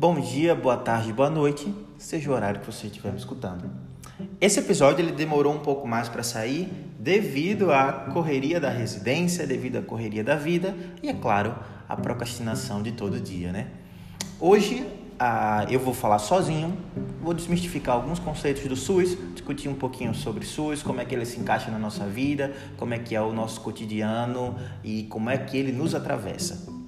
Bom dia, boa tarde, boa noite, seja o horário que você estiver me escutando. Esse episódio ele demorou um pouco mais para sair devido à correria da residência, devido à correria da vida e, é claro, à procrastinação de todo dia, né? Hoje ah, eu vou falar sozinho, vou desmistificar alguns conceitos do SUS, discutir um pouquinho sobre SUS, como é que ele se encaixa na nossa vida, como é que é o nosso cotidiano e como é que ele nos atravessa.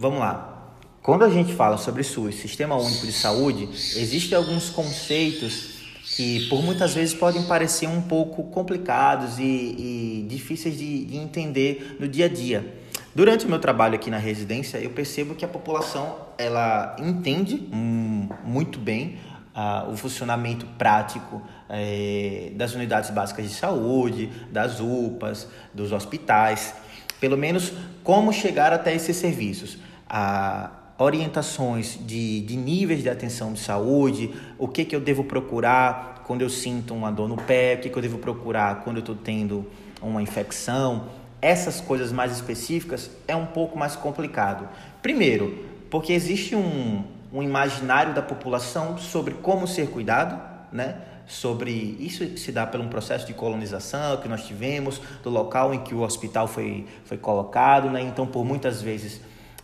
Vamos lá. Quando a gente fala sobre SUS, Sistema Único de Saúde, existem alguns conceitos que por muitas vezes podem parecer um pouco complicados e, e difíceis de, de, entender no dia a dia. Durante o meu trabalho aqui na residência, eu percebo que a população ela entende hum, muito bem uh, o funcionamento prático eh, das unidades básicas de saúde, das UPAs, dos hospitais, pelo menos como chegar até esses serviços a orientações de, de níveis de atenção de saúde, o que, que eu devo procurar quando eu sinto uma dor no pé, o que, que eu devo procurar quando eu estou tendo uma infecção. Essas coisas mais específicas é um pouco mais complicado. Primeiro, porque existe um, um imaginário da população sobre como ser cuidado, né? sobre isso se dá por um processo de colonização que nós tivemos do local em que o hospital foi, foi colocado, né? Então, por muitas vezes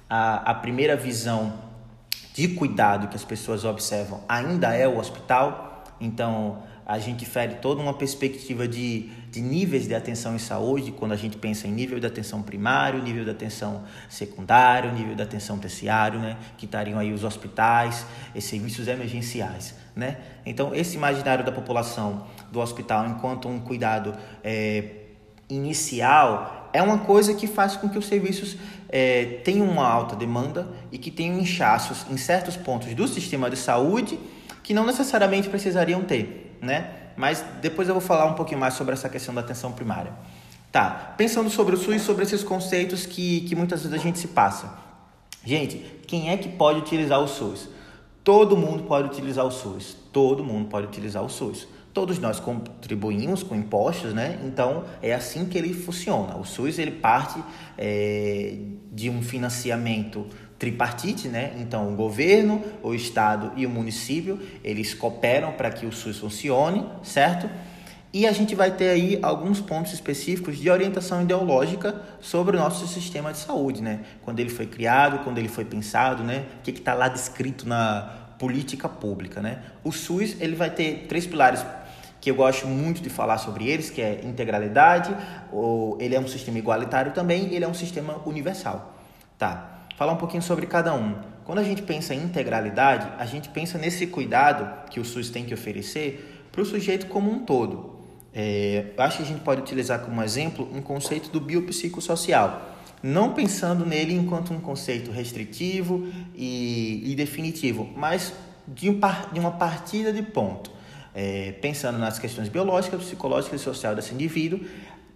a, a primeira visão de cuidado que as pessoas observam ainda é o hospital, então a gente fere toda uma perspectiva de, de níveis de atenção em saúde, quando a gente pensa em nível de atenção primário, nível de atenção secundário, nível de atenção terciário, né? que estariam aí os hospitais e serviços emergenciais. Né? Então, esse imaginário da população do hospital enquanto um cuidado é, inicial é uma coisa que faz com que os serviços é, tenham uma alta demanda e que tenham inchaços em certos pontos do sistema de saúde que não necessariamente precisariam ter, né? Mas depois eu vou falar um pouquinho mais sobre essa questão da atenção primária. Tá, pensando sobre o SUS, sobre esses conceitos que, que muitas vezes a gente se passa. Gente, quem é que pode utilizar o SUS? Todo mundo pode utilizar o SUS. Todo mundo pode utilizar o SUS todos nós contribuímos com impostos, né? Então é assim que ele funciona. O SUS ele parte é, de um financiamento tripartite, né? Então o governo, o estado e o município eles cooperam para que o SUS funcione, certo? E a gente vai ter aí alguns pontos específicos de orientação ideológica sobre o nosso sistema de saúde, né? Quando ele foi criado, quando ele foi pensado, né? O que está lá descrito na política pública, né? O SUS ele vai ter três pilares que eu gosto muito de falar sobre eles, que é integralidade, ou ele é um sistema igualitário também, ele é um sistema universal. Tá. Falar um pouquinho sobre cada um. Quando a gente pensa em integralidade, a gente pensa nesse cuidado que o SUS tem que oferecer para o sujeito como um todo. É, eu acho que a gente pode utilizar como exemplo um conceito do biopsicossocial, não pensando nele enquanto um conceito restritivo e, e definitivo, mas de, um, de uma partida de ponto é, pensando nas questões biológicas, psicológicas e social desse indivíduo,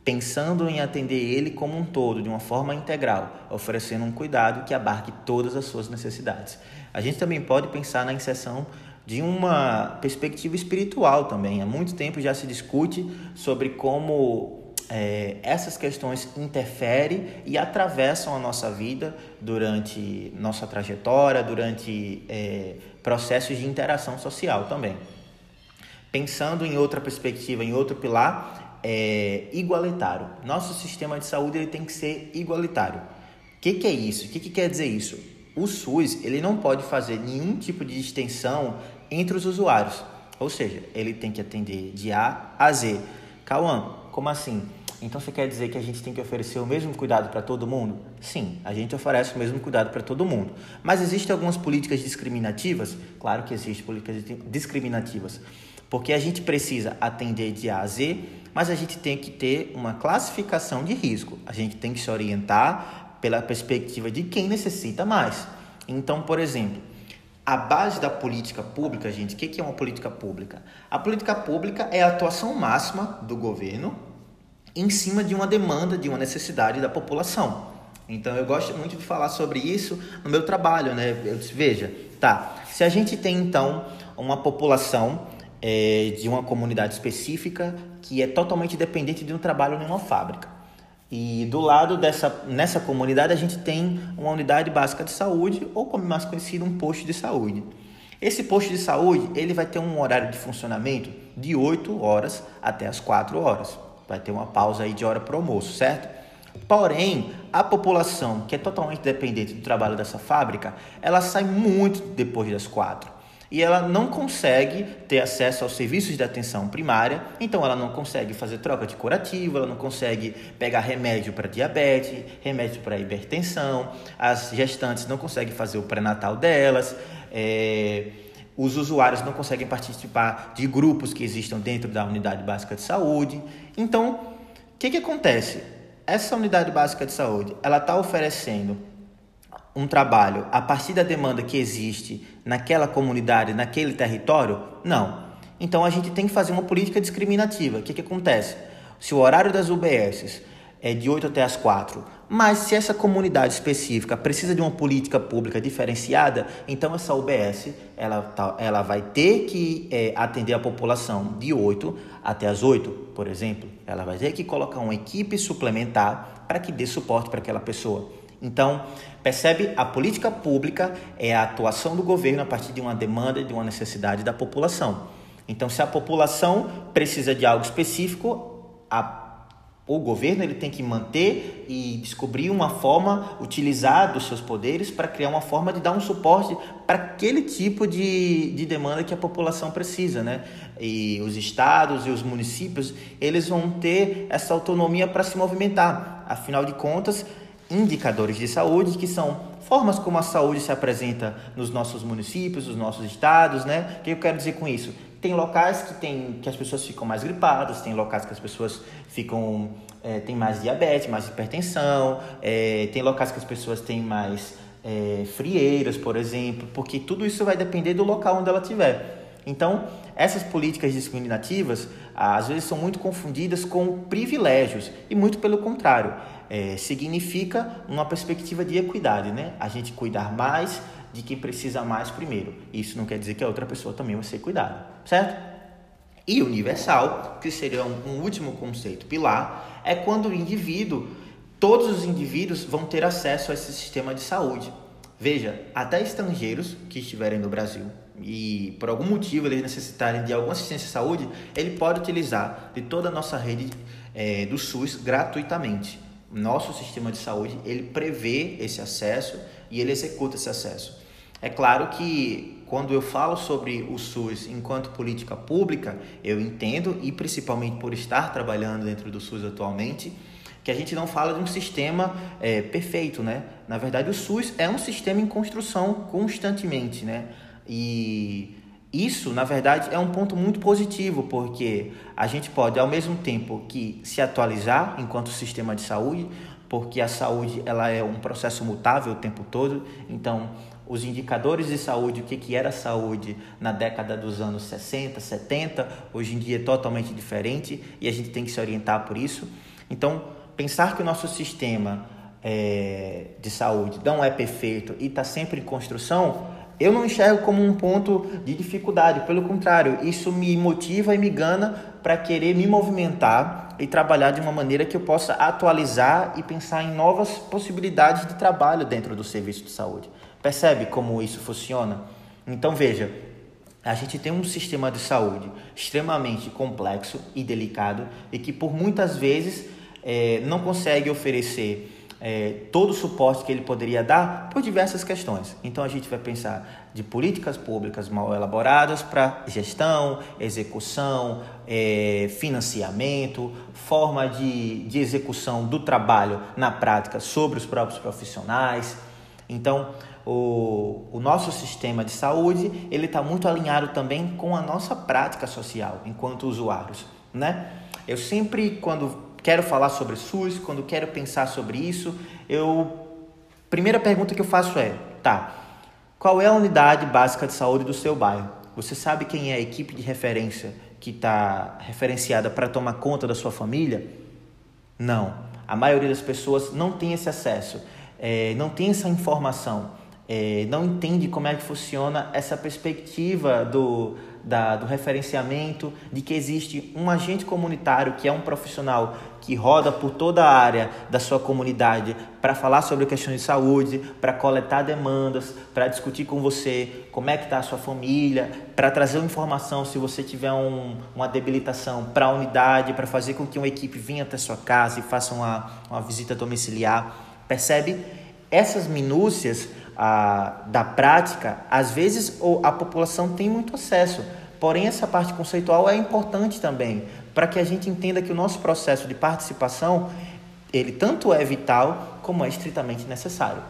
pensando em atender ele como um todo, de uma forma integral, oferecendo um cuidado que abarque todas as suas necessidades. A gente também pode pensar na inserção de uma perspectiva espiritual também. Há muito tempo já se discute sobre como é, essas questões interferem e atravessam a nossa vida durante nossa trajetória, durante é, processos de interação social também pensando em outra perspectiva, em outro pilar, é igualitário. Nosso sistema de saúde ele tem que ser igualitário. O que, que é isso? O que, que quer dizer isso? O SUS ele não pode fazer nenhum tipo de distinção entre os usuários. Ou seja, ele tem que atender de A a Z. Cauã, como assim? Então você quer dizer que a gente tem que oferecer o mesmo cuidado para todo mundo? Sim, a gente oferece o mesmo cuidado para todo mundo. Mas existem algumas políticas discriminativas? Claro que existem políticas discriminativas porque a gente precisa atender de A a Z, mas a gente tem que ter uma classificação de risco. A gente tem que se orientar pela perspectiva de quem necessita mais. Então, por exemplo, a base da política pública, gente, o que é uma política pública? A política pública é a atuação máxima do governo em cima de uma demanda, de uma necessidade da população. Então eu gosto muito de falar sobre isso no meu trabalho, né? Eu disse, veja, tá. Se a gente tem então uma população é, de uma comunidade específica que é totalmente dependente de um trabalho em uma fábrica. E do lado dessa nessa comunidade a gente tem uma unidade básica de saúde ou como mais conhecido um posto de saúde. Esse posto de saúde, ele vai ter um horário de funcionamento de 8 horas até as 4 horas. Vai ter uma pausa aí de hora para o almoço, certo? Porém, a população que é totalmente dependente do trabalho dessa fábrica, ela sai muito depois das quatro e ela não consegue ter acesso aos serviços de atenção primária, então ela não consegue fazer troca de curativo, ela não consegue pegar remédio para diabetes, remédio para hipertensão, as gestantes não conseguem fazer o pré-natal delas, é, os usuários não conseguem participar de grupos que existam dentro da unidade básica de saúde. Então, o que, que acontece? Essa unidade básica de saúde, ela está oferecendo um trabalho a partir da demanda que existe naquela comunidade, naquele território? Não. Então a gente tem que fazer uma política discriminativa. O que, que acontece? Se o horário das UBSs é de 8 até as 4, mas se essa comunidade específica precisa de uma política pública diferenciada, então essa UBS ela, tá, ela vai ter que é, atender a população de 8 até as 8, por exemplo. Ela vai ter que colocar uma equipe suplementar para que dê suporte para aquela pessoa. Então, percebe? A política pública é a atuação do governo a partir de uma demanda, de uma necessidade da população. Então, se a população precisa de algo específico, a, o governo ele tem que manter e descobrir uma forma, utilizar dos seus poderes para criar uma forma de dar um suporte para aquele tipo de, de demanda que a população precisa, né? E os estados e os municípios, eles vão ter essa autonomia para se movimentar. Afinal de contas, indicadores de saúde, que são formas como a saúde se apresenta nos nossos municípios, nos nossos estados, né? O que eu quero dizer com isso? Tem locais que, tem, que as pessoas ficam mais gripadas, tem locais que as pessoas ficam é, tem mais diabetes, mais hipertensão, é, tem locais que as pessoas têm mais é, frieiras, por exemplo, porque tudo isso vai depender do local onde ela estiver. Então, essas políticas discriminativas às vezes são muito confundidas com privilégios e muito pelo contrário é, significa uma perspectiva de equidade, né? A gente cuidar mais de quem precisa mais primeiro. Isso não quer dizer que a outra pessoa também vai ser cuidada, certo? E universal, que seria um, um último conceito pilar, é quando o indivíduo, todos os indivíduos vão ter acesso a esse sistema de saúde. Veja, até estrangeiros que estiverem no Brasil e por algum motivo eles necessitarem de alguma assistência de saúde, ele pode utilizar de toda a nossa rede é, do SUS gratuitamente nosso sistema de saúde ele prevê esse acesso e ele executa esse acesso. É claro que quando eu falo sobre o SUS enquanto política pública, eu entendo e principalmente por estar trabalhando dentro do SUS atualmente, que a gente não fala de um sistema é, perfeito, né? Na verdade, o SUS é um sistema em construção constantemente, né? E isso, na verdade, é um ponto muito positivo, porque a gente pode, ao mesmo tempo que se atualizar enquanto sistema de saúde, porque a saúde ela é um processo mutável o tempo todo, então os indicadores de saúde, o que, que era saúde na década dos anos 60, 70, hoje em dia é totalmente diferente e a gente tem que se orientar por isso. Então, pensar que o nosso sistema é, de saúde não é perfeito e está sempre em construção eu não enxergo como um ponto de dificuldade, pelo contrário, isso me motiva e me gana para querer me movimentar e trabalhar de uma maneira que eu possa atualizar e pensar em novas possibilidades de trabalho dentro do serviço de saúde. Percebe como isso funciona? Então veja, a gente tem um sistema de saúde extremamente complexo e delicado e que por muitas vezes é, não consegue oferecer é, todo o suporte que ele poderia dar por diversas questões. Então a gente vai pensar de políticas públicas mal elaboradas para gestão, execução, é, financiamento, forma de, de execução do trabalho na prática sobre os próprios profissionais. Então o, o nosso sistema de saúde ele está muito alinhado também com a nossa prática social enquanto usuários, né? Eu sempre quando quero falar sobre SUS, quando quero pensar sobre isso, eu primeira pergunta que eu faço é, tá? Qual é a unidade básica de saúde do seu bairro? Você sabe quem é a equipe de referência que está referenciada para tomar conta da sua família? Não. A maioria das pessoas não tem esse acesso, é, não tem essa informação, é, não entende como é que funciona essa perspectiva do, da, do referenciamento, de que existe um agente comunitário que é um profissional que roda por toda a área da sua comunidade para falar sobre questões de saúde, para coletar demandas, para discutir com você como é que está a sua família, para trazer informação se você tiver um, uma debilitação para a unidade, para fazer com que uma equipe venha até sua casa e faça uma, uma visita domiciliar. Percebe? Essas minúcias a, da prática, às vezes a população tem muito acesso. Porém, essa parte conceitual é importante também, para que a gente entenda que o nosso processo de participação, ele tanto é vital como é estritamente necessário.